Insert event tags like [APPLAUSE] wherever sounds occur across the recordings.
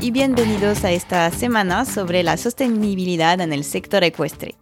Y bienvenidos a esta semana sobre la sostenibilidad en el sector ecuestre.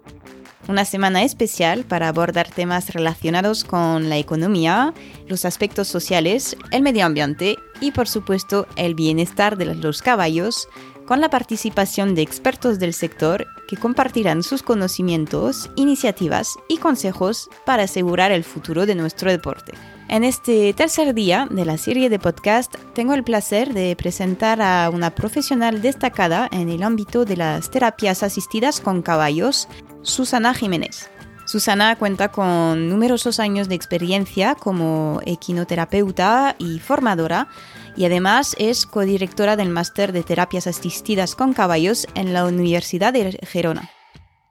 Una semana especial para abordar temas relacionados con la economía, los aspectos sociales, el medio ambiente y por supuesto el bienestar de los caballos, con la participación de expertos del sector que compartirán sus conocimientos, iniciativas y consejos para asegurar el futuro de nuestro deporte. En este tercer día de la serie de podcast tengo el placer de presentar a una profesional destacada en el ámbito de las terapias asistidas con caballos, Susana Jiménez. Susana cuenta con numerosos años de experiencia como equinoterapeuta y formadora y además es codirectora del máster de terapias asistidas con caballos en la Universidad de Gerona.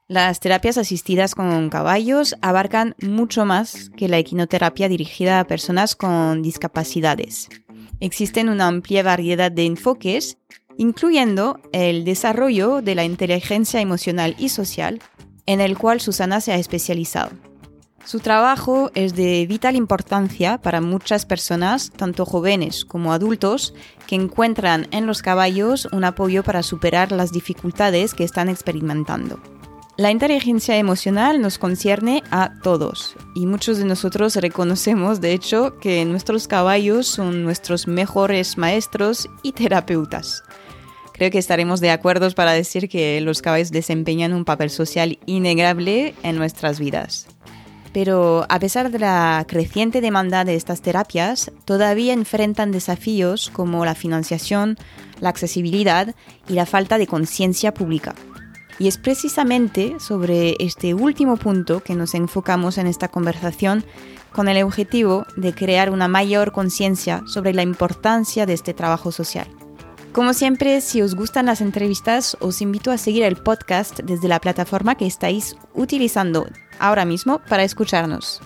Las terapias asistidas con caballos abarcan mucho más que la equinoterapia dirigida a personas con discapacidades. Existen una amplia variedad de enfoques, incluyendo el desarrollo de la inteligencia emocional y social, en el cual Susana se ha especializado. Su trabajo es de vital importancia para muchas personas, tanto jóvenes como adultos, que encuentran en los caballos un apoyo para superar las dificultades que están experimentando. La inteligencia emocional nos concierne a todos y muchos de nosotros reconocemos, de hecho, que nuestros caballos son nuestros mejores maestros y terapeutas. Creo que estaremos de acuerdo para decir que los caballos desempeñan un papel social innegable en nuestras vidas. Pero a pesar de la creciente demanda de estas terapias, todavía enfrentan desafíos como la financiación, la accesibilidad y la falta de conciencia pública. Y es precisamente sobre este último punto que nos enfocamos en esta conversación con el objetivo de crear una mayor conciencia sobre la importancia de este trabajo social. Como siempre, si os gustan las entrevistas, os invito a seguir el podcast desde la plataforma que estáis utilizando ahora mismo para escucharnos.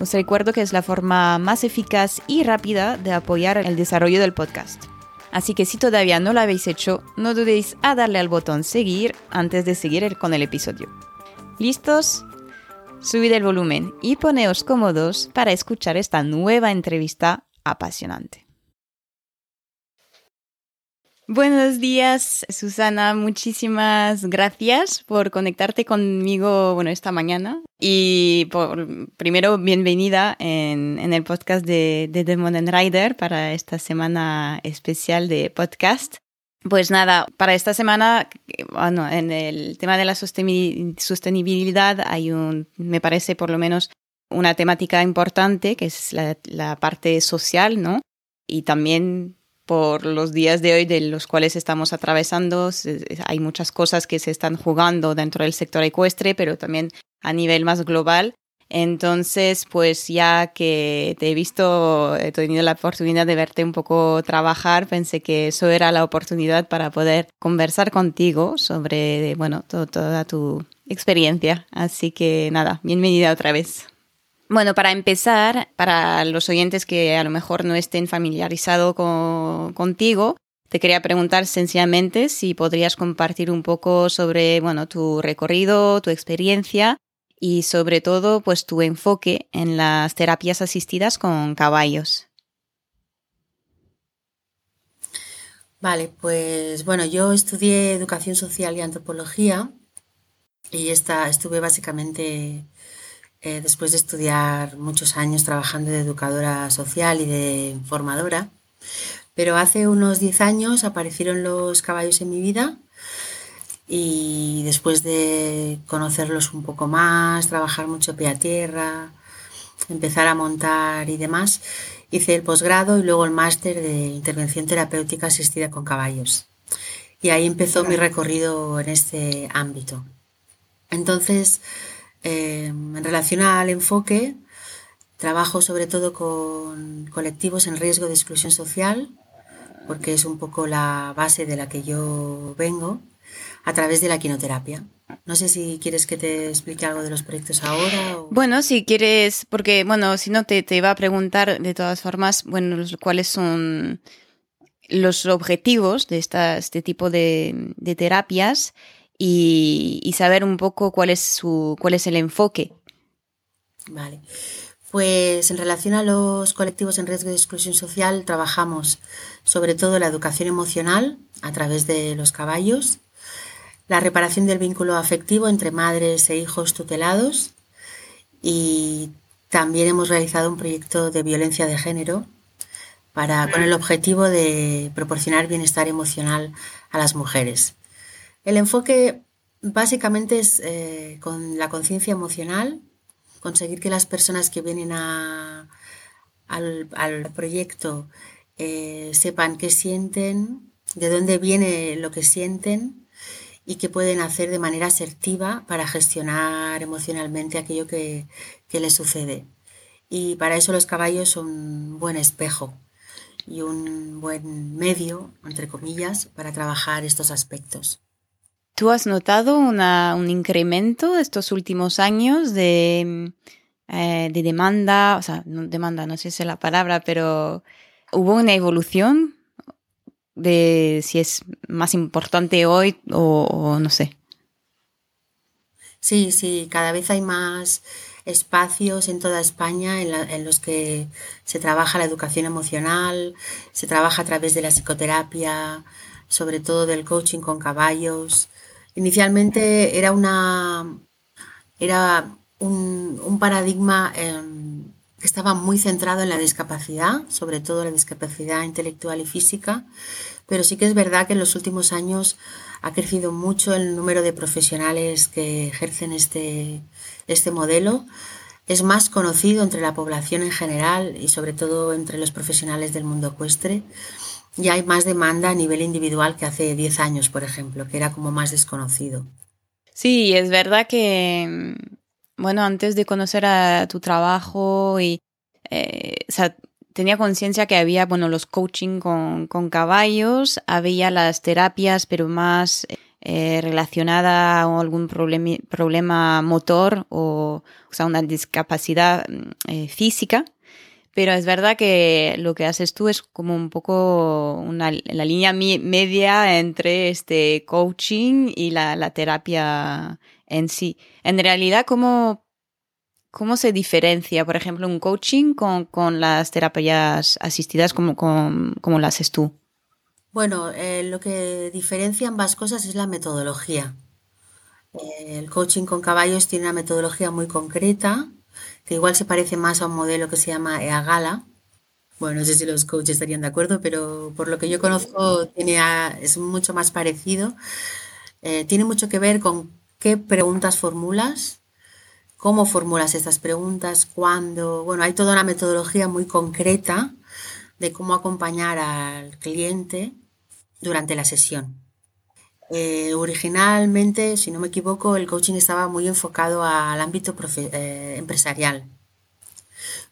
Os recuerdo que es la forma más eficaz y rápida de apoyar el desarrollo del podcast. Así que si todavía no lo habéis hecho, no dudéis a darle al botón seguir antes de seguir con el episodio. ¿Listos? Subid el volumen y poneos cómodos para escuchar esta nueva entrevista apasionante. Buenos días, Susana. Muchísimas gracias por conectarte conmigo, bueno, esta mañana. Y por, primero, bienvenida en, el podcast de, de The Modern Rider para esta semana especial de podcast. Pues nada, para esta semana, bueno, en el tema de la sostenibilidad hay un, me parece por lo menos, una temática importante que es la, la parte social, ¿no? Y también por los días de hoy de los cuales estamos atravesando. Hay muchas cosas que se están jugando dentro del sector ecuestre, pero también a nivel más global. Entonces, pues ya que te he visto, he tenido la oportunidad de verte un poco trabajar, pensé que eso era la oportunidad para poder conversar contigo sobre, bueno, toda tu experiencia. Así que nada, bienvenida otra vez. Bueno, para empezar, para los oyentes que a lo mejor no estén familiarizados contigo, te quería preguntar sencillamente si podrías compartir un poco sobre bueno, tu recorrido, tu experiencia y sobre todo pues tu enfoque en las terapias asistidas con caballos. Vale, pues bueno, yo estudié educación social y antropología y esta, estuve básicamente eh, después de estudiar muchos años trabajando de educadora social y de formadora. Pero hace unos 10 años aparecieron los caballos en mi vida y después de conocerlos un poco más, trabajar mucho pie a tierra, empezar a montar y demás, hice el posgrado y luego el máster de intervención terapéutica asistida con caballos. Y ahí empezó mi recorrido en este ámbito. Entonces, Em, en relación al enfoque, trabajo sobre todo con colectivos en riesgo de exclusión social, porque es un poco la base de la que yo vengo, a través de la quinoterapia. No sé si quieres que te explique algo de los proyectos ahora. Bueno, si quieres, porque, bueno, si no te, te iba a preguntar de todas formas, bueno, cuáles son los objetivos de esta, este tipo de, de terapias y, saber un poco cuál es, su, cuál es el enfoque. Vale. Pues en relación a los colectivos en riesgo de exclusión social, trabajamos sobre todo la educación emocional a través de los caballos, la reparación del vínculo afectivo entre madres e hijos tutelados y también hemos realizado un proyecto de violencia de género para, con el objetivo de proporcionar bienestar emocional a las mujeres. El enfoque básicamente es eh, con la conciencia emocional, conseguir que las personas que vienen al, proyecto eh, sepan qué sienten, de dónde viene lo que sienten y qué pueden hacer de manera asertiva para gestionar emocionalmente aquello que, que les sucede. Y para eso los caballos son un buen espejo y un buen medio, entre comillas, para trabajar estos aspectos. ¿Tú has notado un incremento estos últimos años de, eh, de demanda? O sea, no, demanda, no sé si es la palabra, pero ¿hubo una evolución de si es más importante hoy o, no sé? Sí, sí, cada vez hay más espacios en toda España en, en, los que se trabaja la educación emocional, se trabaja a través de la psicoterapia, sobre todo del coaching con caballos. Inicialmente era una era un, paradigma em, que estaba muy centrado en la discapacidad, sobre todo la discapacidad intelectual y física, pero sí que es verdad que en los últimos años ha crecido mucho el número de profesionales que ejercen este, este modelo. Es más conocido entre la población en general y sobre todo entre los profesionales del mundo ecuestre y hay más demanda a nivel individual que hace 10 años, por ejemplo, que era como más desconocido. Sí, es verdad que, bueno, antes de conocer a tu trabajo y, eh, tenía conciencia que había, bueno, los coaching con, con, caballos, había las terapias, pero más eh, relacionada a algún problema, motor o, o una discapacidad mm, eh, física. Pero es verdad que lo que haces tú es como un poco una, la línea media entre este coaching y la, terapia en sí. En realidad, ¿cómo, ¿cómo se diferencia, por ejemplo, un coaching con, con las terapias asistidas como, como, lo haces tú? Bueno, eh, lo que diferencia ambas cosas es la metodología. Eh, el coaching con caballos tiene una metodología muy concreta que igual se parece más a un modelo que se llama EAGALA. Bueno, no sé si los coaches estarían de acuerdo, pero por lo que yo conozco es mucho más parecido. Eh, tiene mucho que ver con qué preguntas formulas, cómo formulas estas preguntas, cuándo. Bueno, hay toda una metodología muy concreta de cómo acompañar al cliente durante la sesión. Eh, originalmente, si no me equivoco, el coaching estaba muy enfocado al ámbito eh, empresarial,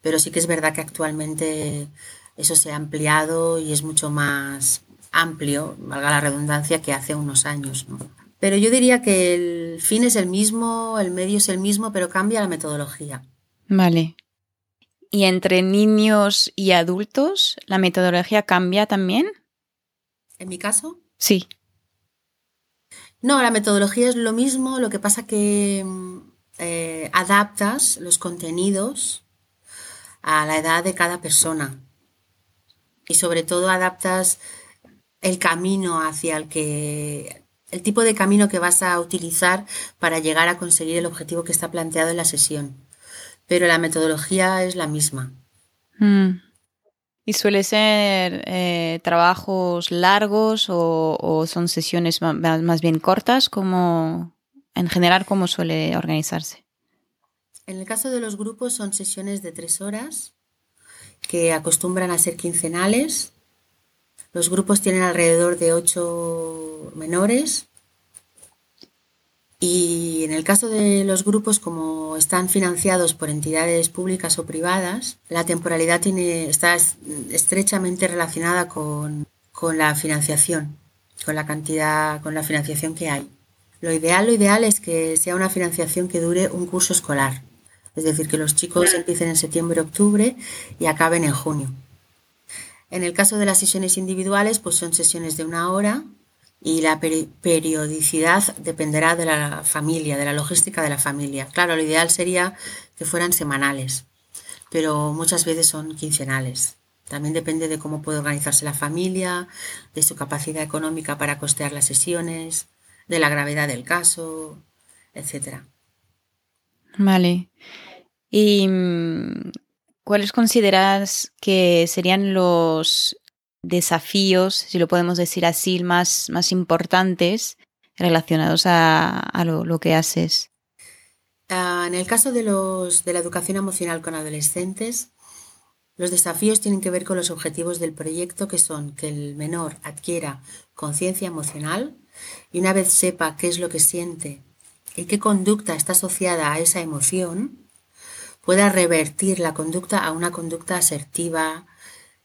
pero sí que es verdad que actualmente eso se ha ampliado y es mucho más amplio, valga la redundancia, que hace unos años. Pero yo diría que el fin es el mismo, el medio es el mismo, pero cambia la metodología. Vale. ¿Y entre niños y adultos la metodología cambia también? ¿En mi caso? Sí. No, la metodología es lo mismo, lo que pasa que mm, eh, adaptas los contenidos a la edad de cada persona y sobre todo adaptas el camino hacia el que el tipo de camino que vas a utilizar para llegar a conseguir el objetivo que está planteado en la sesión. Pero la metodología es la misma. Mm. ¿Y suele ser eh, trabajos largos o, son sesiones más, bien cortas? Como, en general, ¿cómo suele organizarse? En el caso de los grupos son sesiones de tres horas que acostumbran a ser quincenales. Los grupos tienen alrededor de ocho menores y en el caso de los grupos, como están financiados por entidades públicas o privadas, la temporalidad tiene, está estrechamente relacionada con, la financiación, con la cantidad, con la financiación que hay. Lo ideal, lo ideal es que sea una financiación que dure un curso escolar. Es decir, que los chicos empiecen en septiembre, octubre y acaben en junio. En el caso de las sesiones individuales, pues son sesiones de una hora y la periodicidad dependerá de la familia, de la logística de la familia. Claro, lo ideal sería que fueran semanales, pero muchas veces son quincenales. También depende de cómo puede organizarse la familia, de su capacidad económica para costear las sesiones, de la gravedad del caso, etc. Vale. ¿Y mm, cuáles consideras que serían los desafíos, si lo podemos decir así, más, más importantes relacionados a, lo, que haces? Ah, en el caso de, los, de la educación emocional con adolescentes, los desafíos tienen que ver con los objetivos del proyecto, que son que el menor adquiera conciencia emocional y una vez sepa qué es lo que siente y qué conducta está asociada a esa emoción, pueda revertir la conducta a una conducta asertiva,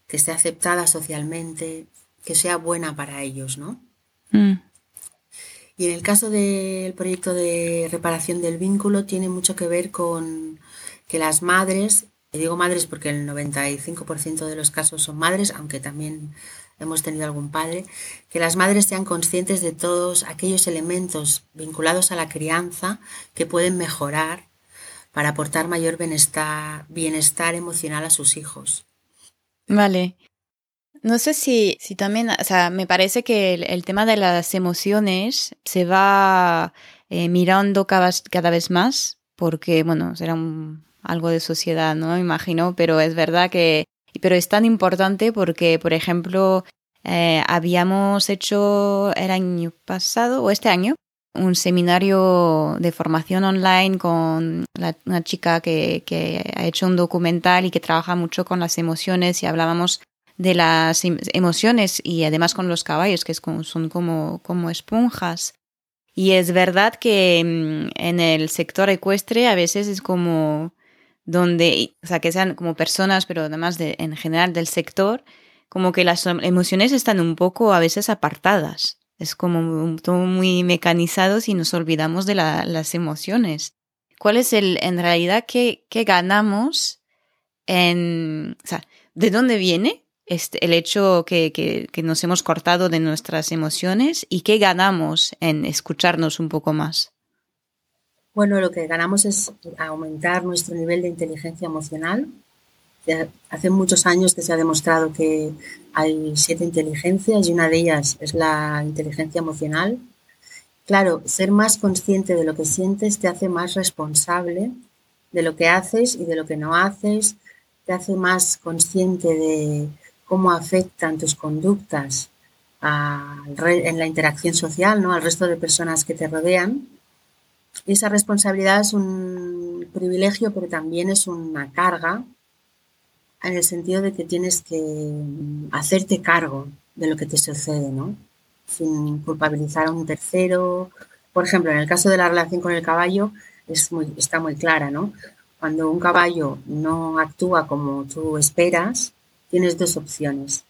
que esté aceptada socialmente, que sea buena para ellos, ¿no? Mm. Y en el caso del proyecto de reparación del vínculo tiene mucho que ver con que las madres, y digo madres porque el 95% de los casos son madres, aunque también hemos tenido algún padre, que las madres sean conscientes de todos aquellos elementos vinculados a la crianza que pueden mejorar para aportar mayor bienestar, bienestar emocional a sus hijos. Vale. No sé si, si también, o sea, me parece que el, tema de las emociones se va eh, mirando cada, cada, vez más, porque, bueno, será algo de sociedad, ¿no? Me imagino, pero es verdad que, pero es tan importante porque, por ejemplo, eh, habíamos hecho el año pasado o este año un seminario de formación online con una chica que, ha hecho un documental y que trabaja mucho con las emociones y hablábamos de las em, emociones y además con los caballos que son como, como esponjas. Y es verdad que mm, en el sector ecuestre a veces es como donde, o sea, que sean como personas, pero además de, en general del sector, como que las emociones están un poco a veces apartadas. Es como todo muy mecanizado y nos olvidamos de las emociones. ¿Cuál es el, en realidad, qué, qué ganamos en, o sea, de dónde viene este, el hecho que, que, que nos hemos cortado de nuestras emociones y qué ganamos en escucharnos un poco más? Bueno, lo que ganamos es aumentar nuestro nivel de inteligencia emocional, hace muchos años que se ha demostrado que hay siete inteligencias y una de ellas es la inteligencia emocional. Claro, ser más consciente de lo que sientes te hace más responsable de lo que haces y de lo que no haces, te hace más consciente de cómo afectan tus conductas en la interacción social, ¿no? al resto de personas que te rodean. Y esa responsabilidad es un privilegio, pero también es una carga en el sentido de que tienes que mm, hacerte cargo de lo que te sucede, ¿no? Sin culpabilizar a un tercero. Por ejemplo, en el caso de la relación con el caballo, es muy, está muy clara, ¿no? Cuando un caballo no actúa como tú esperas, tienes dos opciones.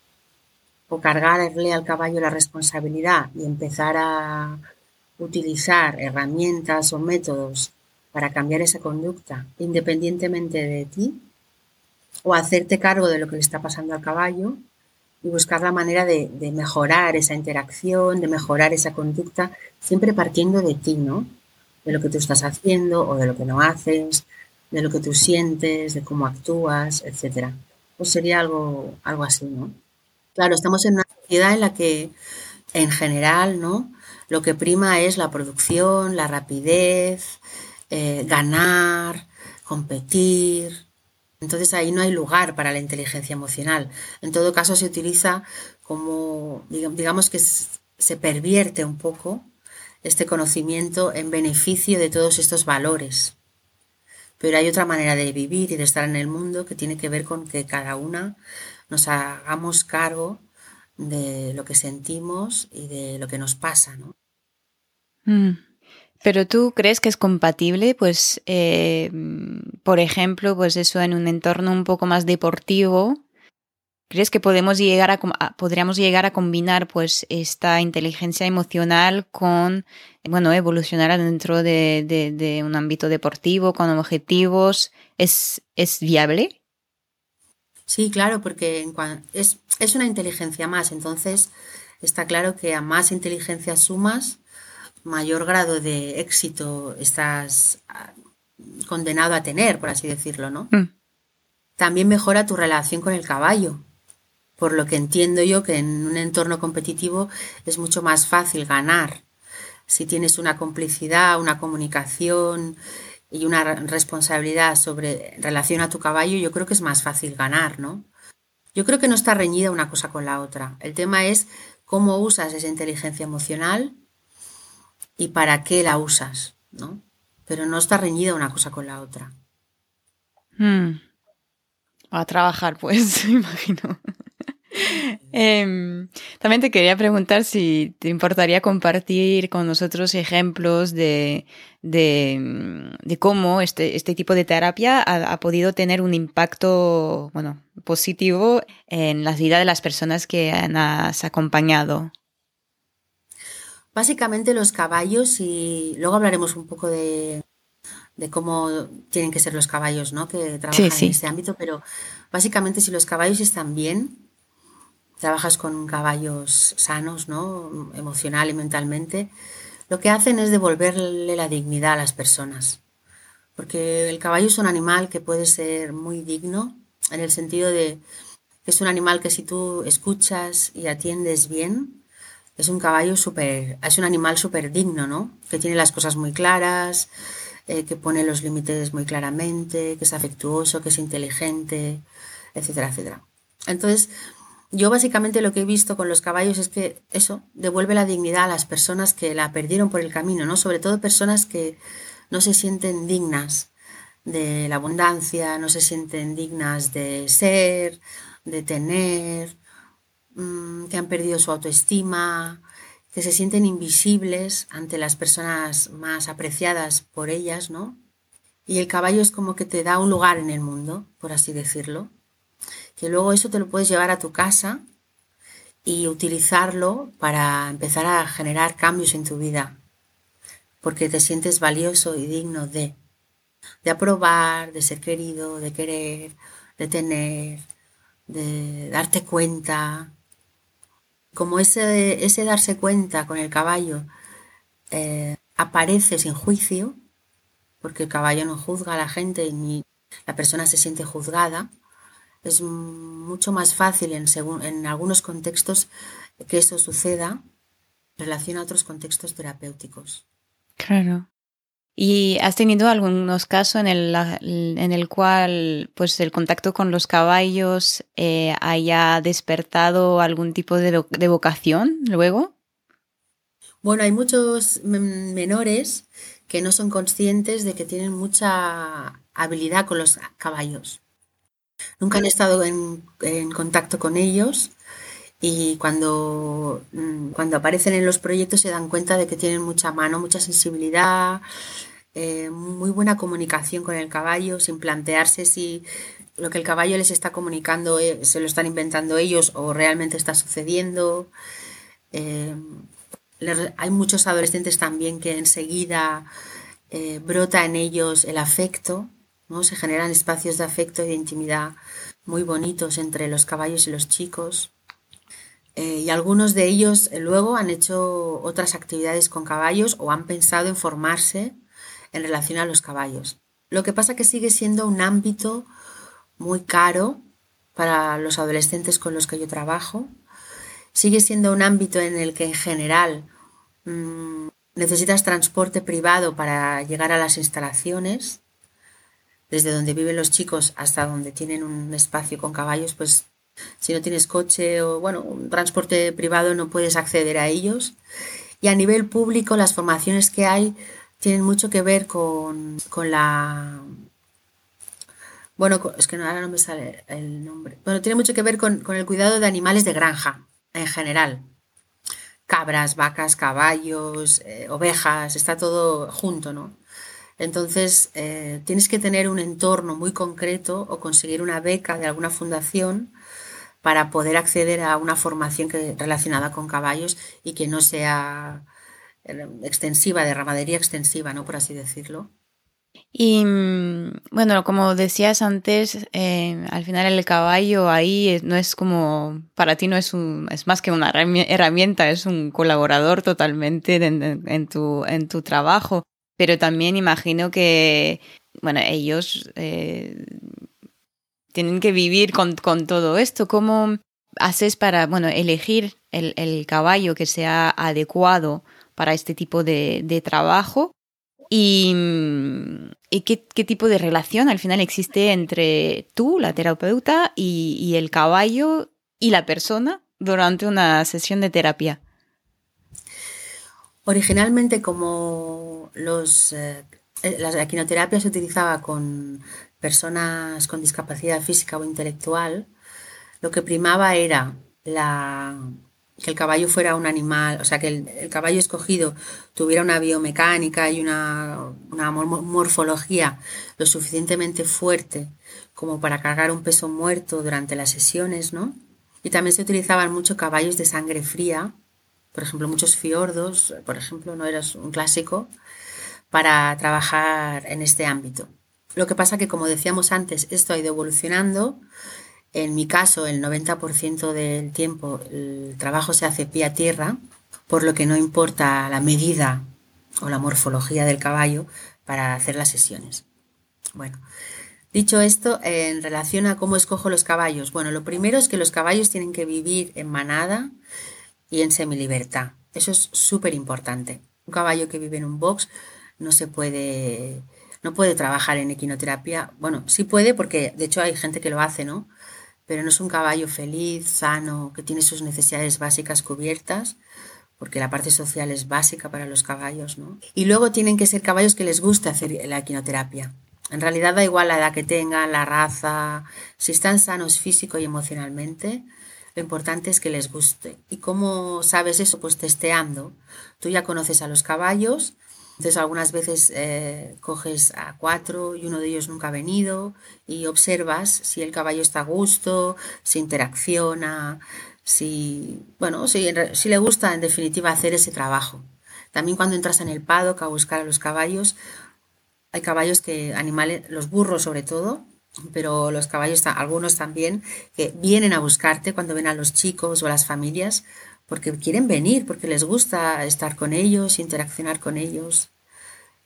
O cargarle al caballo la responsabilidad y empezar a utilizar herramientas o métodos para cambiar esa conducta independientemente de ti, o hacerte cargo de lo que le está pasando al caballo y buscar la manera de, mejorar esa interacción, de mejorar esa conducta, siempre partiendo de ti, ¿no? De lo que tú estás haciendo o de lo que no haces, de lo que tú sientes, de cómo actúas, etcétera. Pues sería algo, algo así, ¿no? Claro, estamos en una sociedad en la que, en general, ¿no? Lo que prima es la producción, la rapidez, eh, ganar, competir, entonces ahí no hay lugar para la inteligencia emocional. En todo caso se utiliza como, digamos que se pervierte un poco este conocimiento en beneficio de todos estos valores. Pero hay otra manera de vivir y de estar en el mundo que tiene que ver con que cada una nos hagamos cargo de lo que sentimos y de lo que nos pasa, ¿no? Mm. Pero tú crees que es compatible, pues, eh, por ejemplo, pues eso en un entorno un poco más deportivo. ¿Crees que podemos llegar a, podríamos llegar a combinar pues esta inteligencia emocional con, bueno, evolucionar dentro de, un ámbito deportivo, con objetivos? ¿Es, es viable? Sí, claro, porque es, es una inteligencia más. Entonces, está claro que a más inteligencia sumas, mayor grado de éxito estás condenado a tener, por así decirlo, ¿no? Mm. También mejora tu relación con el caballo, por lo que entiendo yo que en un entorno competitivo es mucho más fácil ganar. Si tienes una complicidad, una comunicación y una responsabilidad sobre relación a tu caballo, yo creo que es más fácil ganar, ¿no? Yo creo que no está reñida una cosa con la otra. El tema es cómo usas esa inteligencia emocional y para qué la usas, ¿no? Pero no está reñida una cosa con la otra. Hmm. A trabajar, pues, [LAUGHS] imagino. Em, también te quería preguntar si te importaría compartir con nosotros ejemplos de, de, cómo este, este, tipo de terapia ha, podido tener un impacto bueno, positivo en la vida de las personas que has acompañado. Básicamente los caballos y luego hablaremos un poco de, de cómo tienen que ser los caballos ¿no? que trabajan en este ámbito, pero básicamente si los caballos están bien, trabajas con caballos sanos, ¿no? emocional y mentalmente, lo que hacen es devolverle la dignidad a las personas. Porque el caballo es un animal que puede ser muy digno, en el sentido de que es un animal que si tú escuchas y atiendes bien, es un caballo súper, es un animal súper digno, ¿no? Que tiene las cosas muy claras, eh, que pone los límites muy claramente, que es afectuoso, que es inteligente, etcétera, etcétera. Entonces, yo básicamente lo que he visto con los caballos es que eso devuelve la dignidad a las personas que la perdieron por el camino, ¿no? Sobre todo personas que no se sienten dignas de la abundancia, no se sienten dignas de ser, de tener, mm, que han perdido su autoestima, que se sienten invisibles ante las personas más apreciadas por ellas, ¿no? Y el caballo es como que te da un lugar en el mundo, por así decirlo que luego eso te lo puedes llevar a tu casa y utilizarlo para empezar a generar cambios en tu vida, porque te sientes valioso y digno de, de aprobar, de ser querido, de querer, de tener, de darte cuenta. Como ese, ese darse cuenta con el caballo eh, aparece sin juicio, porque el caballo no juzga a la gente ni la persona se siente juzgada, es mucho más fácil en, en algunos contextos que eso suceda en relación a otros contextos terapéuticos. Claro. ¿Y has tenido algunos casos en el, en el cual pues, el contacto con los caballos eh, haya despertado algún tipo de, de, vocación luego? Bueno, hay muchos menores que no son conscientes de que tienen mucha habilidad con los caballos. Nunca han estado en, contacto con ellos y cuando, mm, cuando aparecen en los proyectos se dan cuenta de que tienen mucha mano, mucha sensibilidad, eh, muy buena comunicación con el caballo, sin plantearse si lo que el caballo les está comunicando eh, se lo están inventando ellos o realmente está sucediendo. Eh, hay muchos adolescentes también que enseguida brota en ellos el afecto ¿no? Se generan espacios de afecto y de intimidad muy bonitos entre los caballos y los chicos. Eh, y algunos de ellos eh, luego han hecho otras actividades con caballos o han pensado en formarse en relación a los caballos. Lo que pasa que sigue siendo un ámbito muy caro para los adolescentes con los que yo trabajo. Sigue siendo un ámbito en el que en general mm, necesitas transporte privado para llegar a las instalaciones desde donde viven los chicos hasta donde tienen un espacio con caballos, pues si no tienes coche o bueno, un transporte privado no puedes acceder a ellos. Y a nivel público las formaciones que hay tienen mucho que ver con, la... Bueno, es que ahora no me sale el nombre. Bueno, tiene mucho que ver con, el cuidado de animales de granja en general. Cabras, vacas, caballos, eh, ovejas, está todo junto, ¿no? Entonces, eh, tienes que tener un entorno muy concreto o conseguir una beca de alguna fundación para poder acceder a una formación que, relacionada con caballos y que no sea eh, extensiva, de ramadería extensiva, ¿no? Por así decirlo. Y mm, bueno, como decías antes, eh, al final el caballo ahí no es como, para ti no es un, es más que una herramienta, es un colaborador totalmente en, tu, en tu trabajo. Pero también imagino que, bueno, ellos eh, tienen que vivir con, con, todo esto. ¿Cómo haces para, bueno, elegir el, el caballo que sea adecuado para este tipo de, de trabajo? Y, y qué, qué, tipo de relación al final existe entre tú, la terapeuta, y, y el caballo y la persona durante una sesión de terapia. Originalmente, como los, eh, la equinoterapia se utilizaba con personas con discapacidad física o intelectual, lo que primaba era que el caballo fuera un animal, o sea, que el, caballo escogido tuviera una biomecánica y una, una, morfología lo suficientemente fuerte como para cargar un peso muerto durante las sesiones, ¿no? Y también se utilizaban mucho caballos de sangre fría, por ejemplo, muchos fiordos, por ejemplo, no era un clásico, para trabajar en este ámbito. Lo que pasa que, como decíamos antes, esto ha ido evolucionando en mi caso, el 90% del tiempo el trabajo se hace pie a tierra, por lo que no importa la medida o la morfología del caballo para hacer las sesiones. Bueno, dicho esto, en relación a cómo escojo los caballos, bueno, lo primero es que los caballos tienen que vivir en manada y en semilibertad. Eso es súper importante. Un caballo que vive en un box no se puede, no puede trabajar en equinoterapia. Bueno, sí puede porque de hecho hay gente que lo hace, ¿no? pero no es un caballo feliz, sano, que tiene sus necesidades básicas cubiertas, porque la parte social es básica para los caballos, ¿no? Y luego tienen que ser caballos que les guste hacer la equinoterapia. En realidad da igual la edad que tengan, la raza, si están sanos físico y emocionalmente, lo importante es que les guste. ¿Y cómo sabes eso? Pues testeando. Tú ya conoces a los caballos, entonces algunas veces eh, coges a cuatro y uno de ellos nunca ha venido y observas si el caballo está a gusto, si interacciona, si, bueno, si, le gusta en definitiva hacer ese trabajo. También cuando entras en el paddock a buscar a los caballos, hay caballos que, animales, los burros sobre todo, pero los caballos, algunos también, que vienen a buscarte cuando ven a los chicos o a las familias porque quieren venir, porque les gusta estar con ellos, interaccionar con ellos,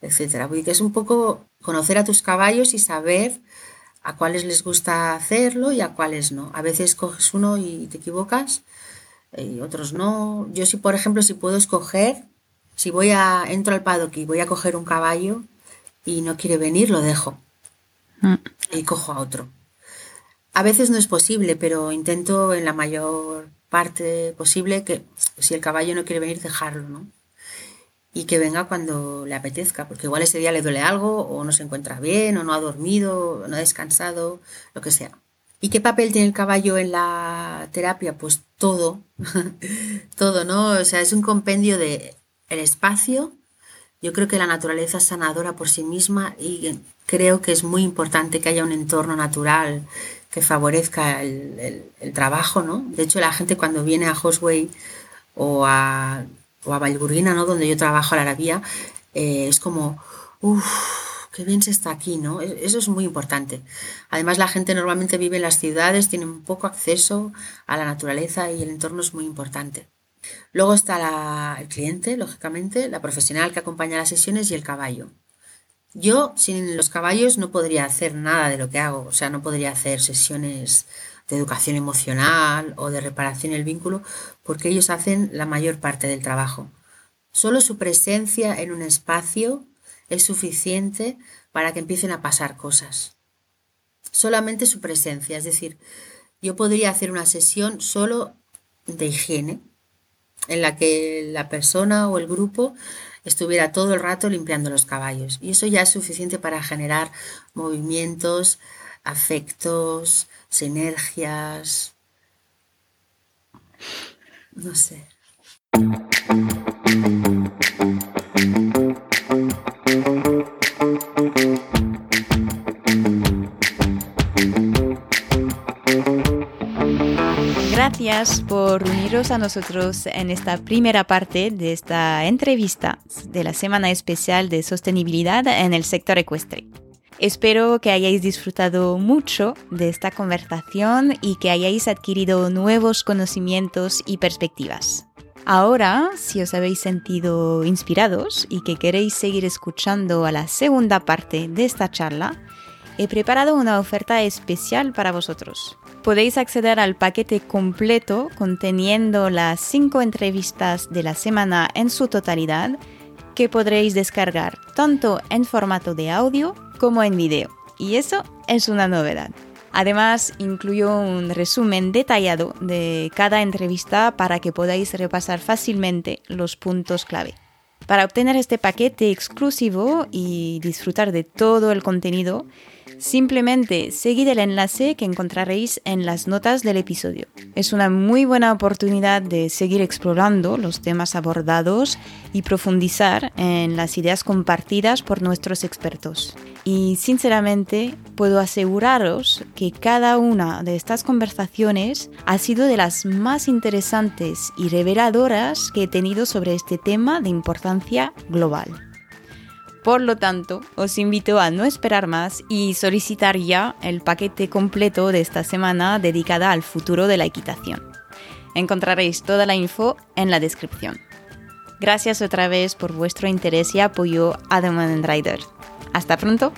etcétera. Porque es un poco conocer a tus caballos y saber a cuáles les gusta hacerlo y a cuáles no. A veces coges uno y te equivocas y otros no. Yo sí, por ejemplo, si puedo escoger, si voy a entro al paddock y voy a coger un caballo y no quiere venir, lo dejo mm. y cojo a otro. A veces no es posible, pero intento en la mayor parte posible que si el caballo no quiere venir, dejarlo, ¿no? Y que venga cuando le apetezca, porque igual ese día le duele algo, o no se encuentra bien, o no ha dormido, o no ha descansado, lo que sea. ¿Y qué papel tiene el caballo en la terapia? Pues todo, [LAUGHS] todo, ¿no? O sea, es un compendio de el espacio. Yo creo que la naturaleza es sanadora por sí misma y creo que es muy importante que haya un entorno natural que favorezca el, trabajo, ¿no? De hecho, la gente cuando viene a Hosway o a, o a ¿no? Donde yo trabajo a la Arabía, eh, es como, uff, qué bien se está aquí, ¿no? E, eso es muy importante. Además, la gente normalmente vive en las ciudades, tiene un poco acceso a la naturaleza y el entorno es muy importante. Luego está el cliente, lógicamente, la profesional que acompaña las sesiones y el caballo. Yo sin los caballos no podría hacer nada de lo que hago, o sea, no podría hacer sesiones de educación emocional o de reparación del vínculo, porque ellos hacen la mayor parte del trabajo. Solo su presencia en un espacio es suficiente para que empiecen a pasar cosas. Solamente su presencia, es decir, yo podría hacer una sesión solo de higiene, en la que la persona o el grupo estuviera todo el rato limpiando los caballos. Y eso ya es suficiente para generar movimientos, afectos, sinergias. No sé. Gracias por uniros a nosotros en esta primera parte de esta entrevista de la Semana Especial de Sostenibilidad en el sector ecuestre. Espero que hayáis disfrutado mucho de esta conversación y que hayáis adquirido nuevos conocimientos y perspectivas. Ahora, si os habéis sentido inspirados y que queréis seguir escuchando a la segunda parte de esta charla, he preparado una oferta especial para vosotros. Podéis acceder al paquete completo conteniendo las cinco entrevistas de la semana en su totalidad que podréis descargar tanto en formato de audio como en video. Y eso es una novedad. Además, incluyo un resumen detallado de cada entrevista para que podáis repasar fácilmente los puntos clave. Para obtener este paquete exclusivo y disfrutar de todo el contenido, Simplemente seguid el enlace que encontraréis en las notas del episodio. Es una muy buena oportunidad de seguir explorando los temas abordados y profundizar en las ideas compartidas por nuestros expertos. Y sinceramente puedo aseguraros que cada una de estas conversaciones ha sido de las más interesantes y reveladoras que he tenido sobre este tema de importancia global. Por lo tanto, os invito a no esperar más y solicitar ya el paquete completo de esta semana dedicada al futuro de la equitación. Encontraréis toda la info en la descripción. Gracias otra vez por vuestro interés y apoyo a The Rider. Hasta pronto.